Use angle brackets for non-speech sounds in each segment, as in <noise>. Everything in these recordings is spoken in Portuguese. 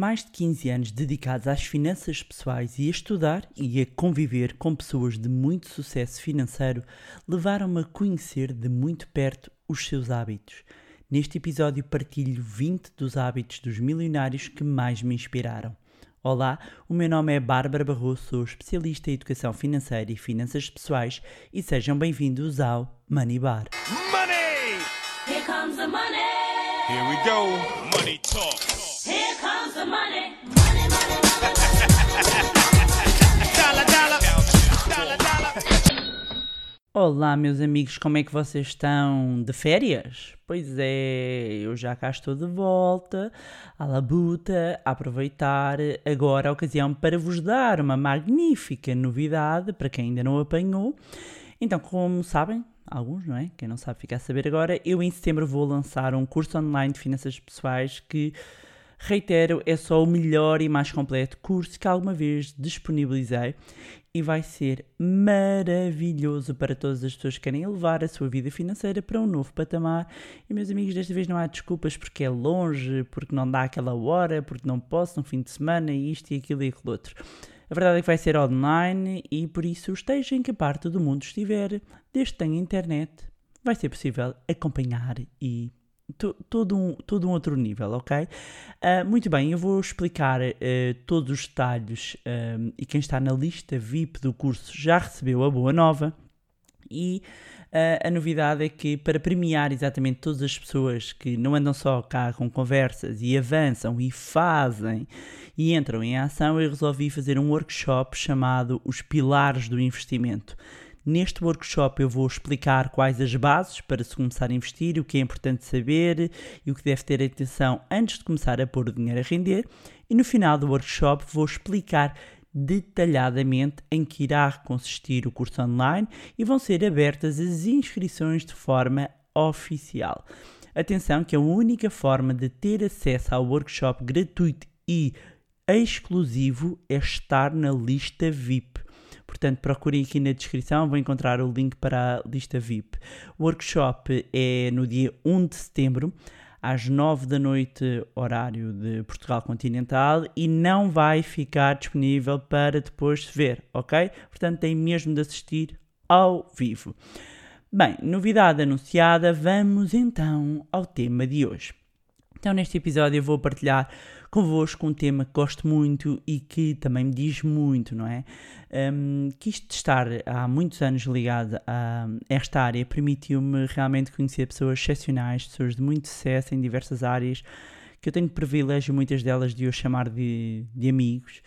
Mais de 15 anos dedicados às finanças pessoais e a estudar e a conviver com pessoas de muito sucesso financeiro levaram-me a conhecer de muito perto os seus hábitos. Neste episódio partilho 20 dos hábitos dos milionários que mais me inspiraram. Olá, o meu nome é Bárbara Barroso, sou especialista em educação financeira e finanças pessoais e sejam bem-vindos ao Money Bar. Money! Here comes the money. Here we go. Money talk. Olá, meus amigos, como é que vocês estão? De férias? Pois é, eu já cá estou de volta à labuta, a aproveitar agora a ocasião para vos dar uma magnífica novidade para quem ainda não apanhou. Então, como sabem, alguns, não é? Quem não sabe ficar a saber agora, eu em setembro vou lançar um curso online de finanças pessoas que reitero, é só o melhor e mais completo curso que alguma vez disponibilizei e vai ser maravilhoso para todas as pessoas que querem elevar a sua vida financeira para um novo patamar. E, meus amigos, desta vez não há desculpas porque é longe, porque não dá aquela hora, porque não posso no fim de semana, isto e aquilo e aquilo outro. A verdade é que vai ser online e por isso esteja em que parte do mundo estiver, desde que tenha internet, vai ser possível acompanhar e todo um, todo um outro nível, ok? Ah, muito bem, eu vou explicar ah, todos os detalhes ah, e quem está na lista VIP do curso já recebeu a boa nova. E ah, a novidade é que, para premiar exatamente todas as pessoas que não andam só cá com conversas e avançam e fazem e entram em ação, eu resolvi fazer um workshop chamado Os Pilares do Investimento. Neste workshop eu vou explicar quais as bases para se começar a investir, o que é importante saber e o que deve ter atenção antes de começar a pôr o dinheiro a render. E no final do workshop vou explicar detalhadamente em que irá consistir o curso online e vão ser abertas as inscrições de forma oficial. Atenção que a única forma de ter acesso ao workshop gratuito e exclusivo é estar na lista VIP. Portanto, procurem aqui na descrição, vão encontrar o link para a lista VIP. O workshop é no dia 1 de setembro, às 9 da noite, horário de Portugal Continental, e não vai ficar disponível para depois ver, ok? Portanto, tem mesmo de assistir ao vivo. Bem, novidade anunciada, vamos então ao tema de hoje. Então, neste episódio, eu vou partilhar convosco um tema que gosto muito e que também me diz muito, não é? Um, que isto de estar há muitos anos ligado a esta área permitiu-me realmente conhecer pessoas excepcionais, pessoas de muito sucesso em diversas áreas, que eu tenho o privilégio, muitas delas, de eu chamar de, de amigos.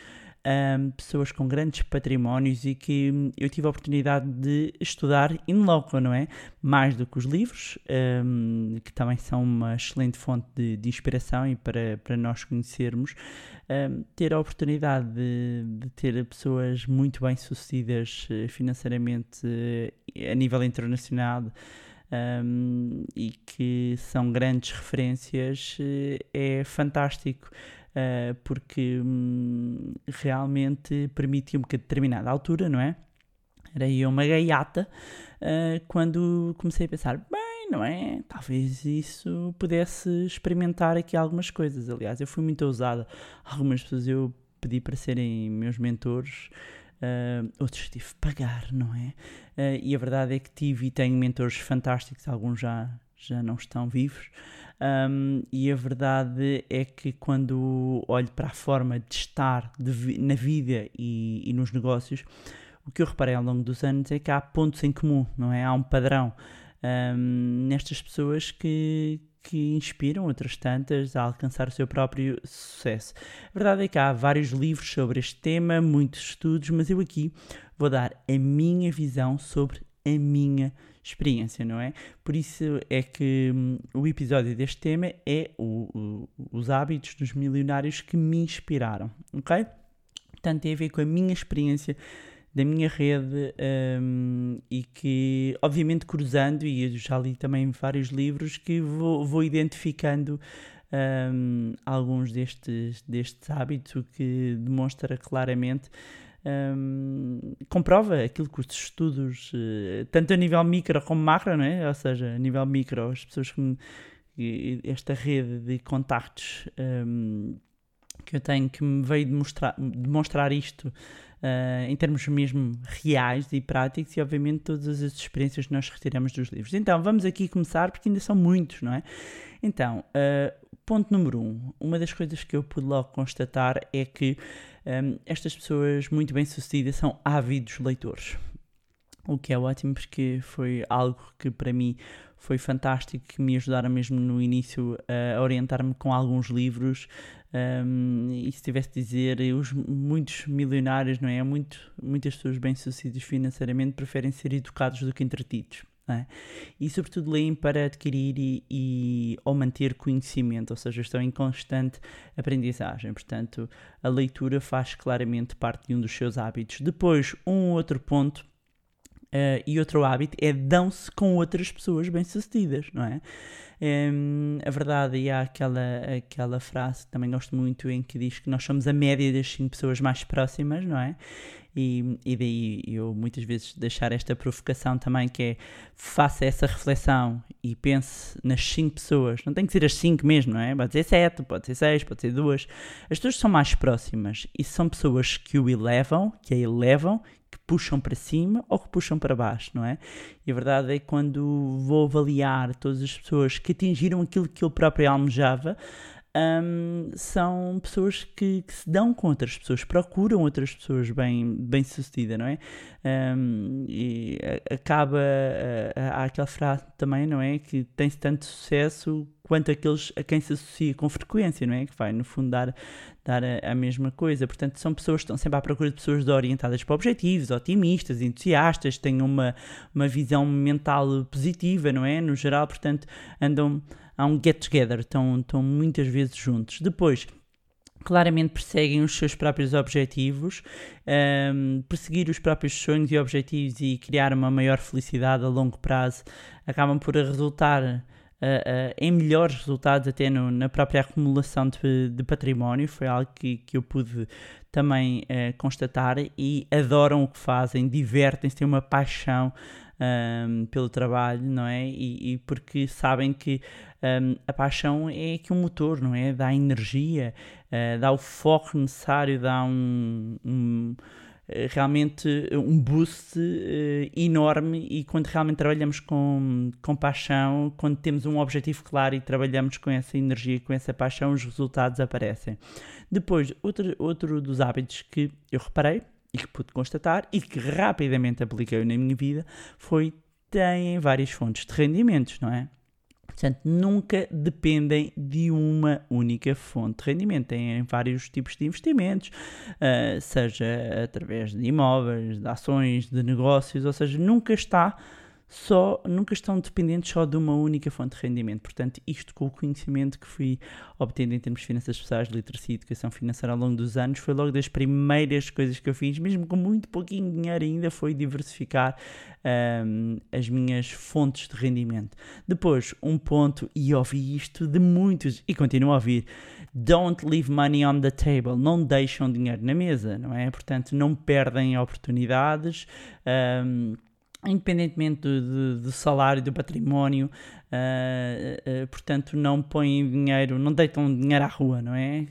Um, pessoas com grandes patrimónios e que hum, eu tive a oportunidade de estudar in loco, não é? Mais do que os livros, um, que também são uma excelente fonte de, de inspiração e para, para nós conhecermos, um, ter a oportunidade de, de ter pessoas muito bem sucedidas eh, financeiramente eh, a nível internacional. e que são grandes referências, eh, é fantástico. Uh, porque hum, realmente permitiu-me que a determinada altura, não é? Era eu uma gaiata uh, quando comecei a pensar, bem, não é? Talvez isso pudesse experimentar aqui algumas coisas. Aliás, eu fui muito ousada. Algumas pessoas eu pedi para serem meus mentores. Uh, outros tive de pagar, não é? Uh, e a verdade é que tive e tenho mentores fantásticos, alguns já, já não estão vivos. Um, e a verdade é que quando olho para a forma de estar de na vida e, e, nos negócios, o que eu reparei ao longo dos anos é que há pontos em comum, não é? Há um padrão um, nestas pessoas que, que inspiram outras tantas a alcançar o seu próprio sucesso. A verdade é que há vários livros sobre este tema, muitos estudos, mas eu aqui vou dar a minha visão sobre a minha experiência, não é? Por isso é que hum, o episódio deste tema é o, o, os hábitos dos milionários que me inspiraram, ok? Portanto, tem a ver com a minha experiência da minha rede um, e que, obviamente, cruzando, e eu já li também vários livros, que vou, vou identificando um, alguns destes, destes hábitos, o que demonstra claramente um, comprova aquilo que os estudos, uh, tanto a nível micro como macro, não é? ou seja, a nível micro, as pessoas que esta rede de contactos um, que eu tenho que me veio demonstrar, demonstrar isto uh, em termos mesmo reais e práticos e obviamente todas as experiências que nós retiramos dos livros. Então vamos aqui começar porque ainda são muitos, não é? Então, uh, ponto número um, uma das coisas que eu pude logo constatar é que um, estas pessoas muito bem sucedidas são ávidos leitores. O que é ótimo porque foi algo que para mim foi fantástico, que me ajudaram mesmo no início a orientar-me com alguns livros. Um, e se tivesse de dizer, os muitos milionários, não é? Muito, muitas pessoas bem-sucedidas financeiramente preferem ser educados do que entretidos. É? E sobretudo leem para adquirir e, e, ou manter conhecimento, ou seja, estão em constante aprendizagem. Portanto, a leitura faz claramente parte de um dos seus hábitos. Depois, um outro ponto Uh, e outro hábito é dão-se com outras pessoas bem-sucedidas, não é? Um, a verdade, e há aquela, aquela frase que também gosto muito em que diz que nós somos a média das cinco pessoas mais próximas, não é? E, e daí eu muitas vezes deixar esta provocação também que é faça essa reflexão e pense nas cinco pessoas, não tem que ser as cinco mesmo, não é? Pode ser sete, pode ser seis, pode ser duas. As pessoas são mais próximas e são pessoas que o elevam, que a elevam que puxam para cima ou que puxam para baixo, não é? E a verdade é que quando vou avaliar todas as pessoas que atingiram aquilo que ele próprio almejava, um, são pessoas que, que, se dão com outras pessoas, procuram outras pessoas bem, bem sucedidas, não é? Um, e acaba, há aquela frase também, não é? Que tem-se tanto sucesso quanto aqueles a quem se associa com frequência, não é? Que vai, no fundo, dar, dar a, a, mesma coisa. Portanto, são pessoas que estão sempre à procura de pessoas orientadas para objetivos, otimistas, entusiastas, têm uma, uma visão mental positiva, não é? No geral, portanto, andam há um get-together, estão, estão muitas vezes juntos. Depois, claramente perseguem os seus próprios objetivos, um, perseguir os próprios sonhos e objetivos e criar uma maior felicidade a longo prazo acabam por resultar Uh, uh, em melhores resultados até no, na própria acumulação de, de, património, foi algo que, que eu pude também uh, constatar e adoram o que fazem, divertem-se, têm uma paixão um, pelo trabalho, não é? E, e porque sabem que um, a paixão é que um motor, não é? Dá energia, uh, dá o foco necessário, dá um, um eh, realmente um boost uh, enorme e quando realmente trabalhamos com, com paixão, quando temos um objetivo claro e trabalhamos com essa energia, com essa paixão, os resultados aparecem. Depois, outro, outro dos hábitos que eu reparei e que pude constatar e que rapidamente apliquei na minha vida foi têm várias fontes de rendimentos, não é? Portanto, nunca dependem de uma única fonte de rendimento. Têm vários tipos de investimentos, uh, seja através de imóveis, de ações, de negócios, ou seja, nunca está só, nunca estão dependentes só de uma única fonte de rendimento. Portanto, isto com o conhecimento que fui obtendo em termos de finanças pessoais, literacia e educação financeira ao longo dos anos, foi logo das primeiras coisas que eu fiz, mesmo com muito pouquinho dinheiro ainda, foi diversificar um, as minhas fontes de rendimento. Depois, um ponto, e ouvi isto de muitos, e continuo a ouvir, don't leave money on the table, não deixam dinheiro na mesa, não é? Portanto, não perdem oportunidades, um, independentemente do, do, do, salário, do património, uh, uh, portanto não põem dinheiro, não deitam dinheiro à rua, não é?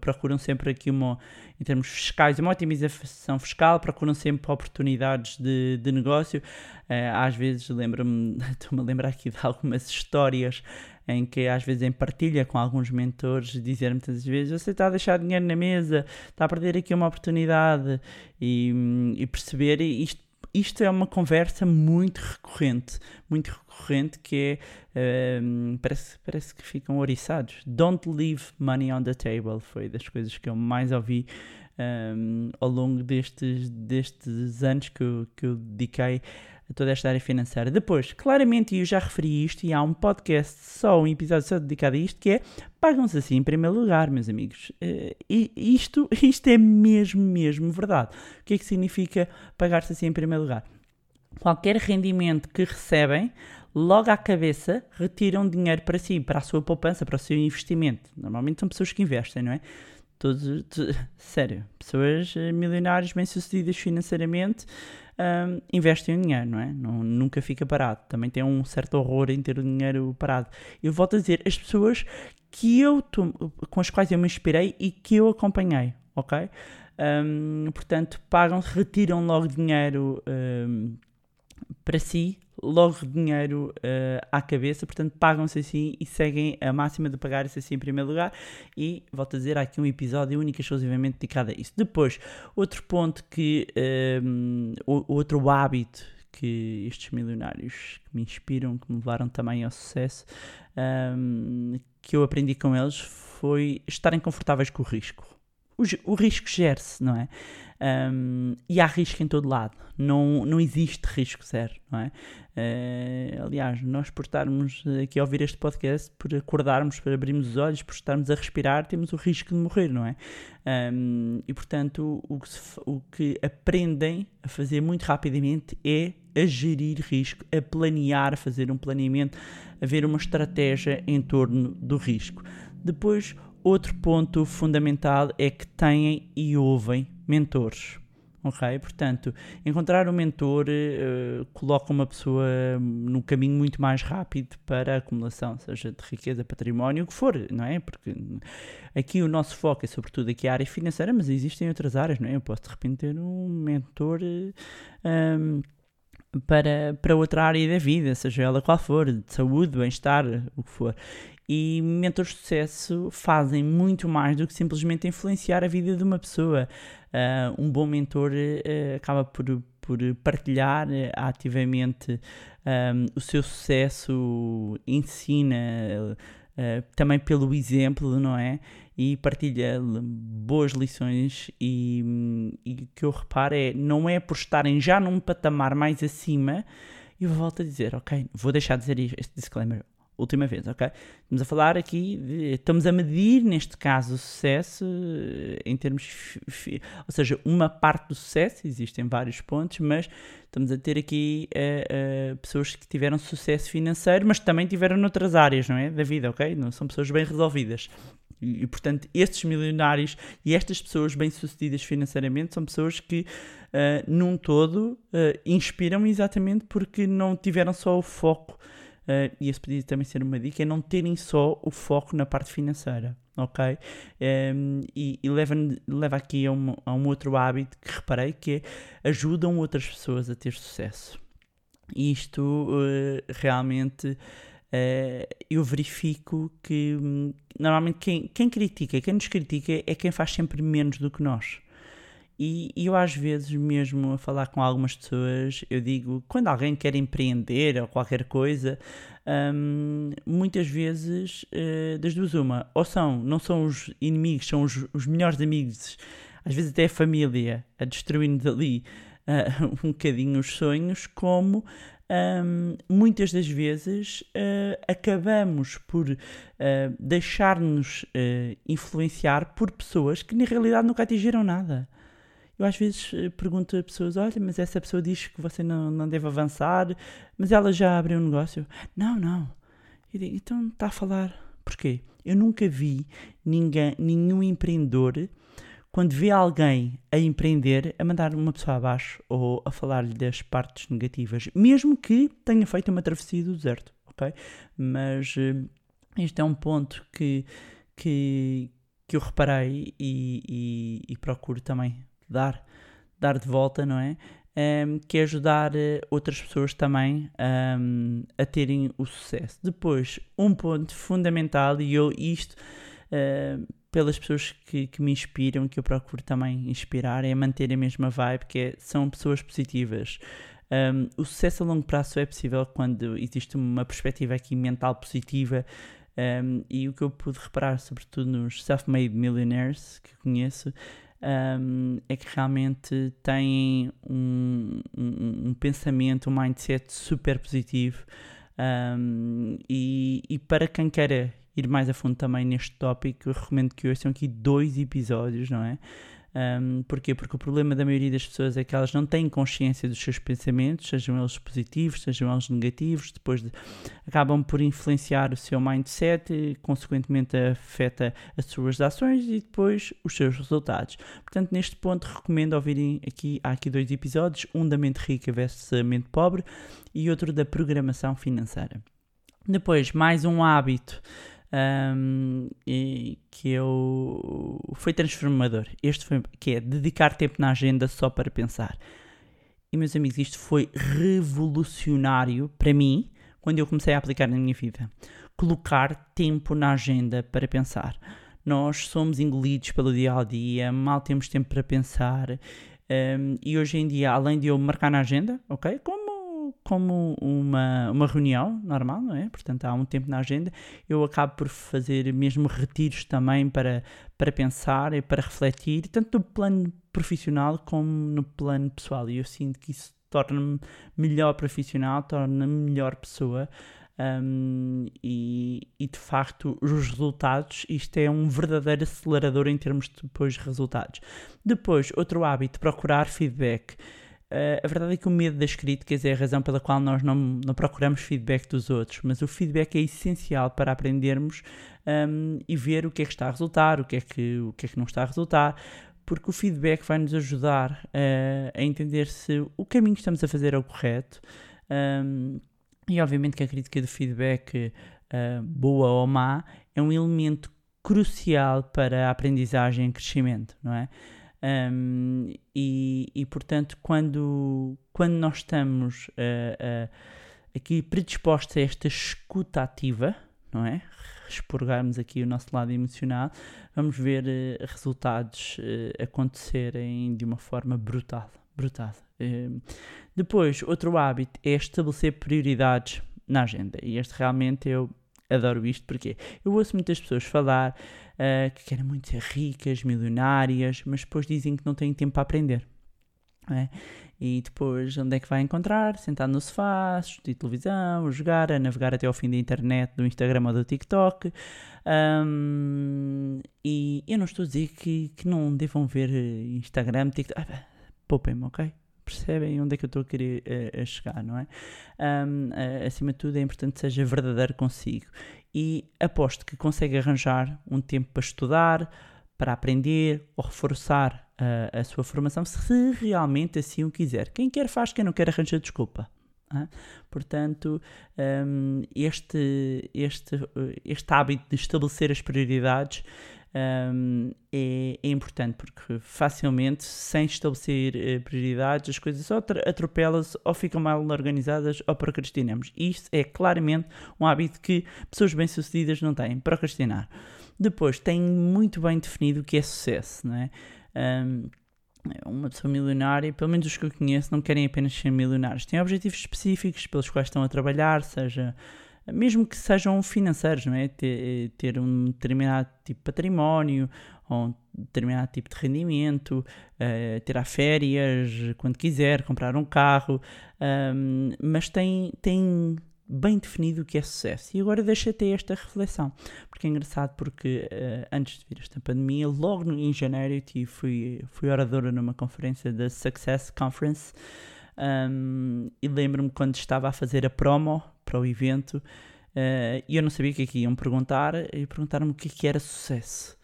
Procuram sempre aqui uma, em termos fiscais, uma otimização fiscal, procuram sempre oportunidades de, de negócio. Uh, às vezes lembro-me, <laughs> estou-me a lembrar aqui de algumas histórias em que às vezes em partilha com alguns mentores dizer muitas vezes você está a deixar dinheiro na mesa, está a perder aqui uma oportunidade e, e perceber isto isto é uma conversa muito recorrente, muito recorrente que é, um, parece, parece que ficam oriçados. Don't leave money on the table foi das coisas que eu mais ouvi um, ao longo destes, destes anos que eu, que eu dediquei a toda esta área financeira. Depois, claramente, eu já referi isto e há um podcast só, um episódio só dedicado a isto, que é pagam-se assim em primeiro lugar, meus amigos. Uh, e isto, <laughs> isto é mesmo, mesmo verdade. O que é que significa pagar-se assim em primeiro lugar? Qualquer rendimento que recebem, logo à cabeça retiram dinheiro para si, para a sua poupança, para o seu investimento. Normalmente são pessoas que investem, não é? Todos, <laughs> sério, pessoas eh, milionárias, bem-sucedidas financeiramente, um, investem o dinheiro, não é? Não, nunca fica parado. Também tem um certo horror em ter o dinheiro parado. Eu volto a dizer, as pessoas que eu com as quais eu me inspirei e que eu acompanhei, ok? Um, portanto, pagam, retiram logo dinheiro um, para si, logo dinheiro uh, à cabeça, portanto, pagam-se assim e seguem a máxima de pagar-se assim em primeiro lugar. E volto a dizer, há aqui um episódio único exclusivamente dedicado a isso. Depois, outro ponto que, um, o- outro hábito que estes milionários que me inspiram, que me levaram também ao sucesso, um, que eu aprendi com eles foi estarem confortáveis com o risco. O, o risco gera-se, não é? Um, e há risco em todo lado, não, não existe risco zero, não é? Eh, aliás, nós por estarmos aqui a ouvir este podcast, por acordarmos, por abrirmos os olhos, por estarmos a respirar, temos o risco de morrer, não é? Um, e portanto, o que, se o que aprendem a fazer muito rapidamente é a gerir risco, a planear, a fazer um planeamento, a ver uma estratégia em torno do risco. Depois, outro ponto fundamental é que têm e ouvem mentores. Ok? Portanto, encontrar um mentor eh, coloca uma pessoa num caminho muito mais rápido para a acumulação, seja de riqueza, património, o que for, não é? Porque aqui o nosso foco é sobretudo aqui a área financeira, mas existem outras áreas, não é? Eu posso de repente ter um mentor eh, ahm, para, para outra área da vida, seja ela qual for, de saúde, bem-estar, o que for. E mentores de sucesso fazem muito mais do que simplesmente influenciar a vida de uma pessoa. Ah, um bom mentor eh, acaba por, por partilhar eh, ativamente ahm, o seu sucesso, ensina eh, também pelo exemplo, não é? E partilha boas lições. E, e que eu reparo é: não é por estarem já num patamar mais acima. E eu volto a dizer, ok, vou deixar de dizer este disclaimer última vez, ok? Estamos a falar aqui, de- estamos a medir neste caso o sucesso eh, em termos, ou seja, uma parte do sucesso, existem vários pontos, mas estamos a ter aqui eh, eh, pessoas que tiveram sucesso financeiro, mas também tiveram noutras áreas, não é? Da vida, ok? Não são pessoas bem resolvidas. E, e, portanto, estes milionários e estas pessoas bem-sucedidas financeiramente são pessoas que, eh, num todo, eh, inspiram exatamente porque não tiveram só o foco Uh, e esse podia também ser uma dica, é não terem só o foco na parte financeira, ok? Um, e e leva, leva aqui a um, a um outro hábito que reparei que é ajudam outras pessoas a ter sucesso. E isto uh, realmente uh, eu verifico que hum, normalmente quem, quem critica, quem nos critica é quem faz sempre menos do que nós. E, e eu às vezes mesmo a falar com algumas pessoas, eu digo, quando alguém quer empreender ou qualquer coisa, hum, muitas vezes eh, das duas uma, ou são, não são os inimigos, são os, os melhores amigos, às vezes até a família, a destruir-nos ali ah, <laughs> um bocadinho os sonhos, como hum, muitas das vezes ah, acabamos por ah, deixar-nos ah, influenciar por pessoas que na realidade nunca atingiram nada. Eu às vezes eh, pergunto a pessoas: olha, mas essa pessoa diz que você não, não deve avançar, mas ela já abriu um negócio. Não, não. Digo: então está a falar. Porquê? Eu nunca vi ninguém, nenhum empreendedor, quando vê alguém a empreender, a mandar uma pessoa abaixo ou a falar-lhe das partes negativas, mesmo que tenha feito uma travessia do deserto, ok? Mas eh, este é um ponto que, que, que eu reparei e, e, e procuro também dar, dar de volta, não é? Ehm, que é ajudar eh, outras pessoas também ahm, a terem o sucesso. Depois, um ponto fundamental, e eu isto eh, pelas pessoas que, que me inspiram, que eu procuro também inspirar, é manter a mesma vibe, que é, são pessoas positivas. Um, o sucesso a longo prazo é possível quando existe uma perspectiva aqui mental positiva um, e o que eu pude reparar, sobretudo nos self-made millionaires que conheço, um, é que realmente têm um, um, pensamento, um mindset super positivo. E, e para quem queira ir mais a fundo também neste tópico, eu recomendo que ouçam aqui dois episódios, não é? Um, porquê? Porque o problema da maioria das pessoas é que elas não têm consciência dos seus pensamentos, sejam eles positivos, sejam eles negativos, depois de, acabam por influenciar o seu mindset e, consequentemente, afeta as suas ações e depois os seus resultados. Portanto, neste ponto, recomendo ouvirem aqui, há aqui dois episódios, um da mente rica versus a mente pobre e outro da programação financeira. Depois, mais um hábito um, e que eu foi transformador. Este foi que é dedicar tempo na agenda só para pensar. E meus amigos, isto foi revolucionário para mim quando eu comecei a aplicar na minha vida. Colocar tempo na agenda para pensar. Nós somos engolidos pelo dia a dia, mal temos tempo para pensar. Um, e hoje em dia, além de eu marcar na agenda, ok? Como, como uma, uma reunião normal, não é? Portanto, há um tempo na agenda, eu acabo por fazer mesmo retiros também para, para pensar e para refletir, tanto no plano profissional como no plano pessoal. E eu sinto que isso torna-me melhor profissional, torna-me melhor pessoa. Um, e, e, de facto os resultados, isto é um verdadeiro acelerador em termos de depois resultados. Depois, outro hábito, procurar feedback. Uh, a verdade é que o medo das críticas é a razão pela qual nós não, não procuramos feedback dos outros, mas o feedback é essencial para aprendermos um, e ver o que é que está a resultar, o que é que, o que, é que não está a resultar, porque o feedback vai nos ajudar uh, a entender se o caminho que estamos a fazer é o correto. Um, e obviamente que a crítica de feedback, uh, boa ou má, é um elemento crucial para a aprendizagem e crescimento, não é? Um, e, e, portanto, quando, quando nós estamos uh, uh, aqui predispostos a esta escuta ativa, não é? Expurgarmos aqui o nosso lado emocional, vamos ver uh, resultados acontecerem de uma forma brutal. brutal. Depois, outro hábito é estabelecer prioridades na agenda. E este realmente eu adoro isto porque eu ouço muitas pessoas falar uh, que querem muito ser ricas, milionárias, mas depois dizem que não têm tempo para aprender. É? E depois, onde é que vai encontrar? Sentado no sofá, assistir televisão, jogar, a navegar até ao fim da internet, do Instagram ou do TikTok. Um, e eu não estou a dizer que, que não devam ver Instagram, TikTok. Ah, Poupem-me, ok? Percebem onde é que eu estou a querer a, a chegar, não é? Um, acima de tudo é importante que seja verdadeiro consigo. E aposto que consegue arranjar um tempo para estudar, para aprender ou reforçar a, a sua formação, se realmente assim o quiser. Quem quer faz, quem não quer arranja desculpa. Ah, portanto, um, este, este, este hábito de estabelecer as prioridades um, é, é, importante porque facilmente, sem estabelecer uh, prioridades, as coisas só atropelam-se ou ficam mal organizadas ou procrastinamos. Isto é claramente um hábito que pessoas bem-sucedidas não têm, procrastinar. Depois, tem muito bem definido o que é sucesso, não é? Um, uma pessoa milionária, pelo menos os que eu conheço, não querem apenas ser milionários. Têm objetivos específicos pelos quais estão a trabalhar, seja mesmo que sejam financeiros, não é? Ter, ter um determinado tipo de património ou um determinado tipo de rendimento, uh, tirar férias quando quiser, comprar um carro, um, mas tem, tem bem definido o que é sucesso. E agora deixa ter esta reflexão, porque é engraçado porque uh, antes de vir esta pandemia, logo no, em janeiro eu tive, fui, fui oradora numa conferência da Success Conference um, e lembro-me quando estava a fazer a promo para o evento uh, e eu não sabia o que é que iam perguntar e perguntaram-me o que, é que era sucesso.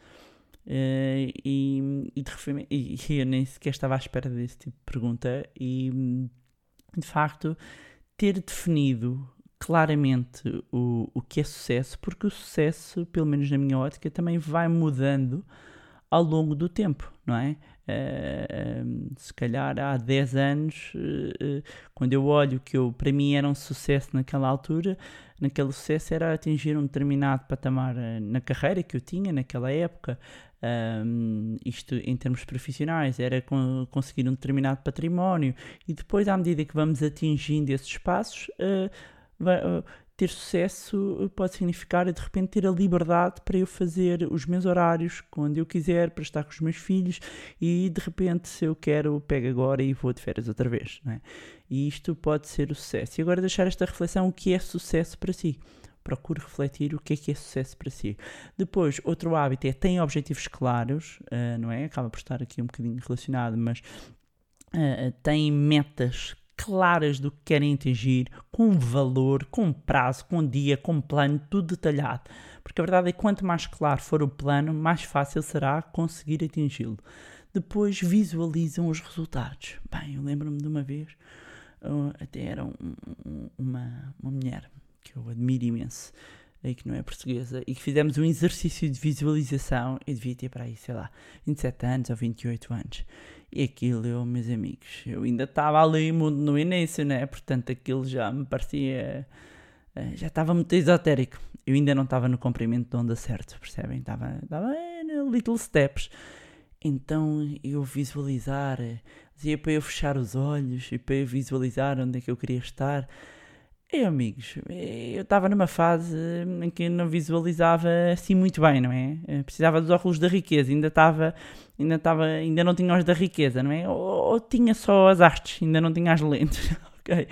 Uh, e, e, de, e, eu nem sequer estava à espera desse tipo de pergunta e de facto ter definido claramente o, o que é sucesso, porque o sucesso, pelo menos na minha ótica, também vai mudando ao longo do tempo, não é? Uh, se calhar há 10 anos, uh, quando eu olho que eu, para mim era um sucesso naquela altura, naquele sucesso era atingir um determinado patamar na carreira que eu tinha naquela época, um, isto em termos profissionais, era con conseguir um determinado património, e depois, à medida que vamos atingindo esses uh, vai, ter sucesso pode significar de repente ter a liberdade para eu fazer os meus horários quando eu quiser, para estar com os meus filhos e de repente se eu quero pego agora e vou de férias outra vez, não é? E isto pode ser o sucesso. E agora deixar esta reflexão, o que é sucesso para si? Procure refletir o que é que é sucesso para si. Depois, outro hábito é tem objetivos claros, uh, não é? Acaba por estar aqui um bocadinho relacionado, mas uh, tem metas claras do que querem atingir, com valor, com prazo, com dia, com plano, tudo detalhado. Porque a verdade é que quanto mais claro for o plano, mais fácil será conseguir atingi-lo. Depois visualizam os resultados. Bem, eu lembro-me de uma vez, uh, até era um, um, uma, uma mulher que eu admiro imenso. aí que não é portuguesa, e que fizemos um exercício de visualização. Eu devia ter para aí, sei lá, 27 anos ou 28 anos. E aquilo, eu, meus amigos, eu ainda estava ali muito no início, né? Portanto, aquilo já me parecia. eh, Já estava muito esotérico. Eu ainda não estava no comprimento de onda certo, percebem? Estava, estava eh, little steps. Então eu visualizar, eh, dizia para eu fechar os olhos e para eu visualizar onde é que eu queria estar. E amigos, eu estava numa fase em que não visualizava assim muito bem, não é? Eh, Precisava dos óculos da riqueza, ainda estava, ainda estava, ainda não tinha os da riqueza, não é? Ou, ou tinha só as artes, ainda não tinha as lentes, <laughs> ok?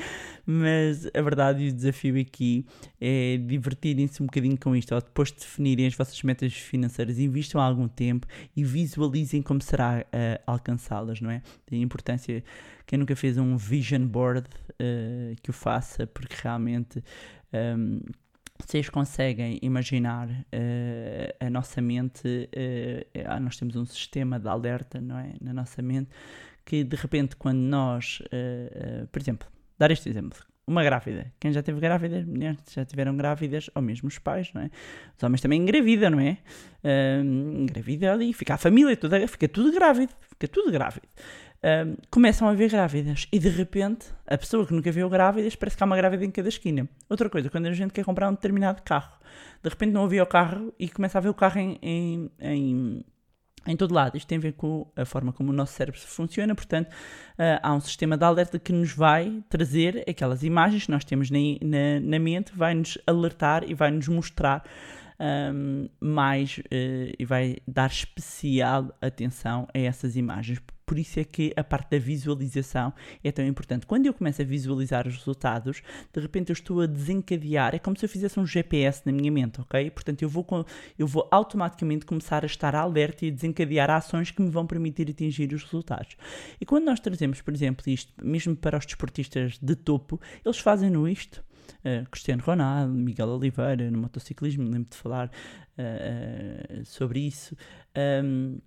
Mas a verdade e o desafio aqui é divertirem-se um bocadinho com isto, ou depois de definirem as vossas metas financeiras, invistam algum tempo e visualizem como será eh, alcançá-las, não é? Tem importância, quem nunca fez um vision board, eh, que o faça, porque realmente ehm, vocês conseguem imaginar eh, a nossa mente, ah, nós temos um sistema de alerta, não é? Na nossa mente, que de repente quando nós, eh, por exemplo, dar este exemplo, uma grávida, quem já teve grávida, mulheres que já tiveram grávidas, ou mesmo os pais, não é? Os homens também engravidam, não é? Ahm, engravida ali, fica a família toda, fica tudo grávido, fica tudo grávido. Ahm, começam a ver grávidas e de repente a pessoa que nunca viu grávidas parece que há uma grávida em cada esquina. Outra coisa, quando a gente quer comprar um determinado carro, de repente não havia o carro e começa a ver o carro em, em, em em todo lado. Isto tem a ver com a forma como o nosso cérebro funciona, portanto, ah, há um sistema de alerta que nos vai trazer aquelas imagens que nós temos na, na, na mente, vai nos alertar e vai nos mostrar ahm, mais eh, e vai dar especial atenção a essas imagens. Por isso é que a parte da visualização é tão importante. Quando eu começo a visualizar os resultados, de repente eu estou a desencadear, é como se eu fizesse um GPS na minha mente, ok? Portanto, eu vou, eu vou automaticamente começar a estar alerta e a desencadear ações que me vão permitir atingir os resultados. E quando nós trazemos, por exemplo, isto, mesmo para os desportistas de topo, eles fazem-no isto. Uh, Cristiano Ronaldo, Miguel Oliveira, no motociclismo, lembro de falar uh, uh, sobre isso. Um,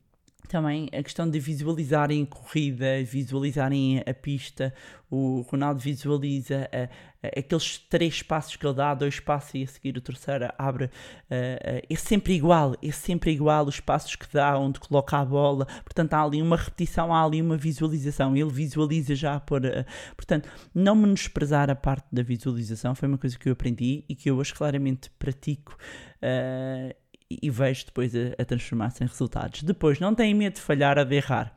também a questão de visualizarem corrida, visualizarem a pista. O Ronaldo visualiza uh, uh, aqueles três passos que ele dá, dois passos e a seguir o terceiro abre. Uh, é sempre igual, é sempre igual os passos que dá, onde coloca a bola. Portanto, há ali uma repetição, há ali uma visualização. Ele visualiza já por. Uh, portanto, não menosprezar a parte da visualização foi uma coisa que eu aprendi e que eu hoje claramente pratico. E vejo depois a, a transformar-se em resultados. Depois, não tenham medo de falhar ou de errar.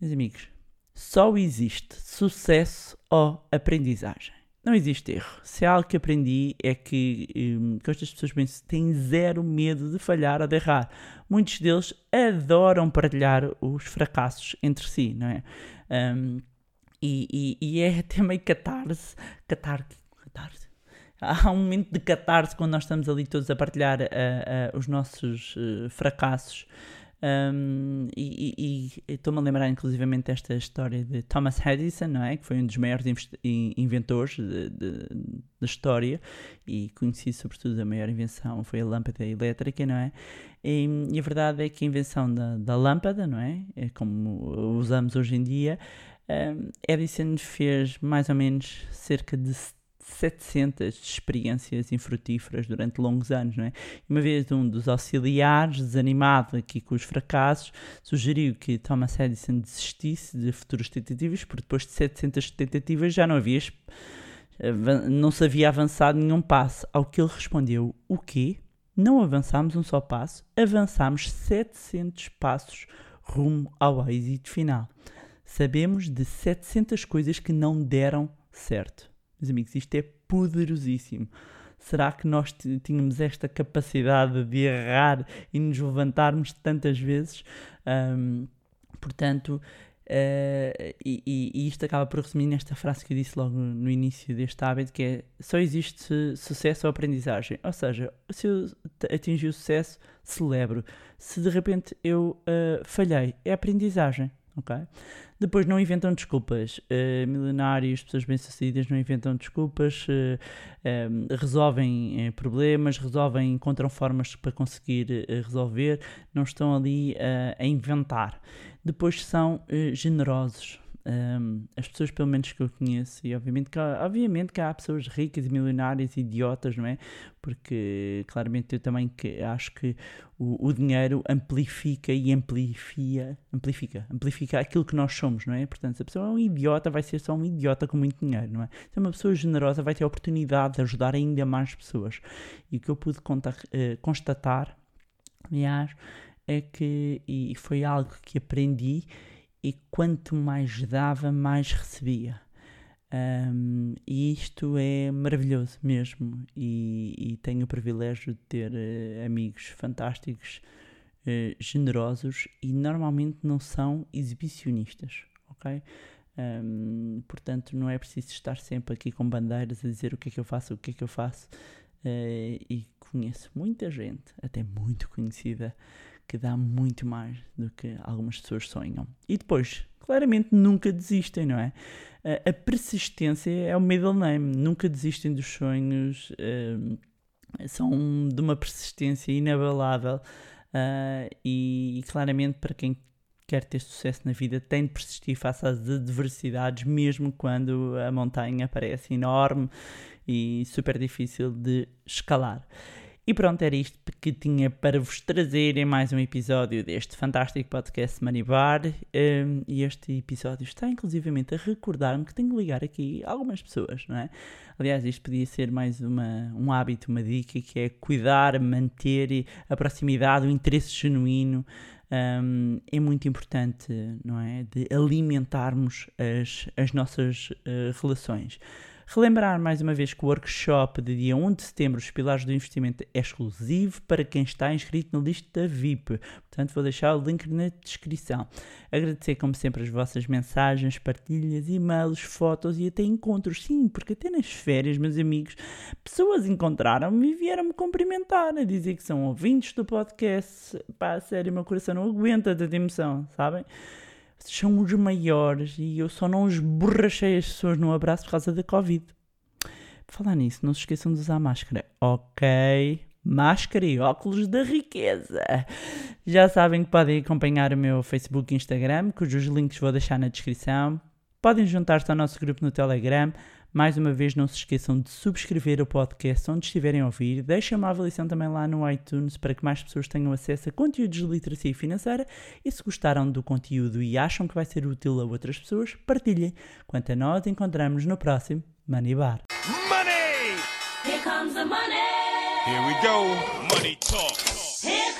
Meus amigos, só existe sucesso ou aprendizagem. Não existe erro. Se há algo que aprendi é que, hum, que estas pessoas têm zero medo de falhar ou de errar. Muitos deles adoram partilhar os fracassos entre si, não é? Hum, e, e- e é <laughs> até meio catarse, catárquico, catarse. Há um momento de catarse quando nós estamos ali todos a partilhar ah, ah, os nossos eh, fracassos. Um, e estou-me a lembrar, inclusivamente, desta história de Thomas Edison, não é? Que foi um dos maiores inventores da história e conhecido, sobretudo, a maior invenção foi a lâmpada elétrica, não é? E, e a verdade é que a invenção da, da lâmpada, não é? É como usamos hoje em dia. um, Edison fez mais ou menos cerca de 700 experiências infrutíferas durante longos anos, não é? Uma vez um dos auxiliares, desanimado aqui com os fracassos, sugeriu que Thomas Edison desistisse de futuras tentativas, porque depois de 700 tentativas já não havia, não se havia avançado nenhum passo. Ao que ele respondeu, o quê? Não avançámos um só passo, avançámos 700 passos rumo ao êxito final. Sabemos de 700 coisas que não deram certo. Meus amigos, isto é poderosíssimo. Será que nós tínhamos esta capacidade de errar e nos levantarmos tantas vezes? Ahm, portanto, eh, e, e- isto acaba por resumir nesta frase que eu disse logo no início deste hábito, que é só existe su- sucesso ou aprendizagem. Ou seja, se eu t- atingi o sucesso, celebro. Se de repente eu eh, falhei, é aprendizagem. Ok? Depois não inventam desculpas. Eh, milionários, pessoas bem-sucedidas não inventam desculpas, eh, eh, resolvem eh, problemas, resolvem, encontram formas para conseguir eh, resolver, não estão ali a inventar. Depois são generosos. Hum, as pessoas, pelo menos que eu conheço, e obviamente que, há, obviamente que há pessoas ricas e milionárias e idiotas, não é? Porque claramente eu também que acho que o, o dinheiro amplifica e amplifia, amplifica, amplifica aquilo que nós somos, não é? Portanto, se a pessoa é um idiota, vai ser só um idiota com muito dinheiro, não é? Se é uma pessoa generosa, vai ter a oportunidade de ajudar ainda mais pessoas. E o que eu pude contar, eh, constatar, aliás, é que, e foi algo que aprendi, e quanto mais dava, mais recebia. Um, e isto é maravilhoso mesmo. E, e tenho o privilégio de ter uh, amigos fantásticos, uh, generosos e normalmente não são exibicionistas, ok? Um, portanto, não é preciso estar sempre aqui com bandeiras a dizer o que é que eu faço, o que é que eu faço. Uh, e conheço muita gente, até muito conhecida, que dá muito mais do que algumas pessoas sonham. E depois, claramente, nunca desistem, não é? A persistência é o middle name, nunca desistem dos sonhos, uh, são de uma persistência inabalável uh, e, e, claramente para quem quer ter sucesso na vida tem de persistir face às adversidades, mesmo quando a montanha parece enorme e super difícil de escalar. E pronto, era isto que tinha para vos trazer em mais um episódio deste fantástico podcast Money Bar. Um, e este episódio está inclusivamente a recordar-me que tenho que ligar aqui algumas pessoas, não é? Aliás, isto podia ser mais uma, um hábito, uma dica, que é cuidar, manter a proximidade, o interesse genuíno. Um, é muito importante, não é? De alimentarmos as, as nossas uh, relações. Relembrar mais uma vez que o workshop de dia 1 de setembro, os pilares do investimento, é exclusivo para quem está inscrito na lista VIP. Portanto, vou deixar o link na descrição. Agradecer, como sempre, as vossas mensagens, partilhas, e-mails, fotos e até encontros. Sim, porque até nas férias, meus amigos, pessoas encontraram-me e vieram-me cumprimentar, a dizer que são ouvintes do podcast. Pá, sério, meu coração não aguenta tanta emoção, sabem? São os maiores e eu só não os borrachei as pessoas no abraço por causa da Covid. Por falar nisso, não se esqueçam de usar máscara. Ok. Máscara e óculos da riqueza. Já sabem que podem acompanhar o meu Facebook e Instagram, cujos links vou deixar na descrição. Podem juntar-se ao nosso grupo no Telegram. Mais uma vez, não se esqueçam de subscrever o podcast onde estiverem a ouvir. Deixem uma avaliação também lá no iTunes para que mais pessoas tenham acesso a conteúdos de literacia financeira. E se gostaram do conteúdo e acham que vai ser útil a outras pessoas, partilhem. Quanto a nós, encontramos no próximo Money Bar. Money! Here comes the money. Here we go. Money talk. Here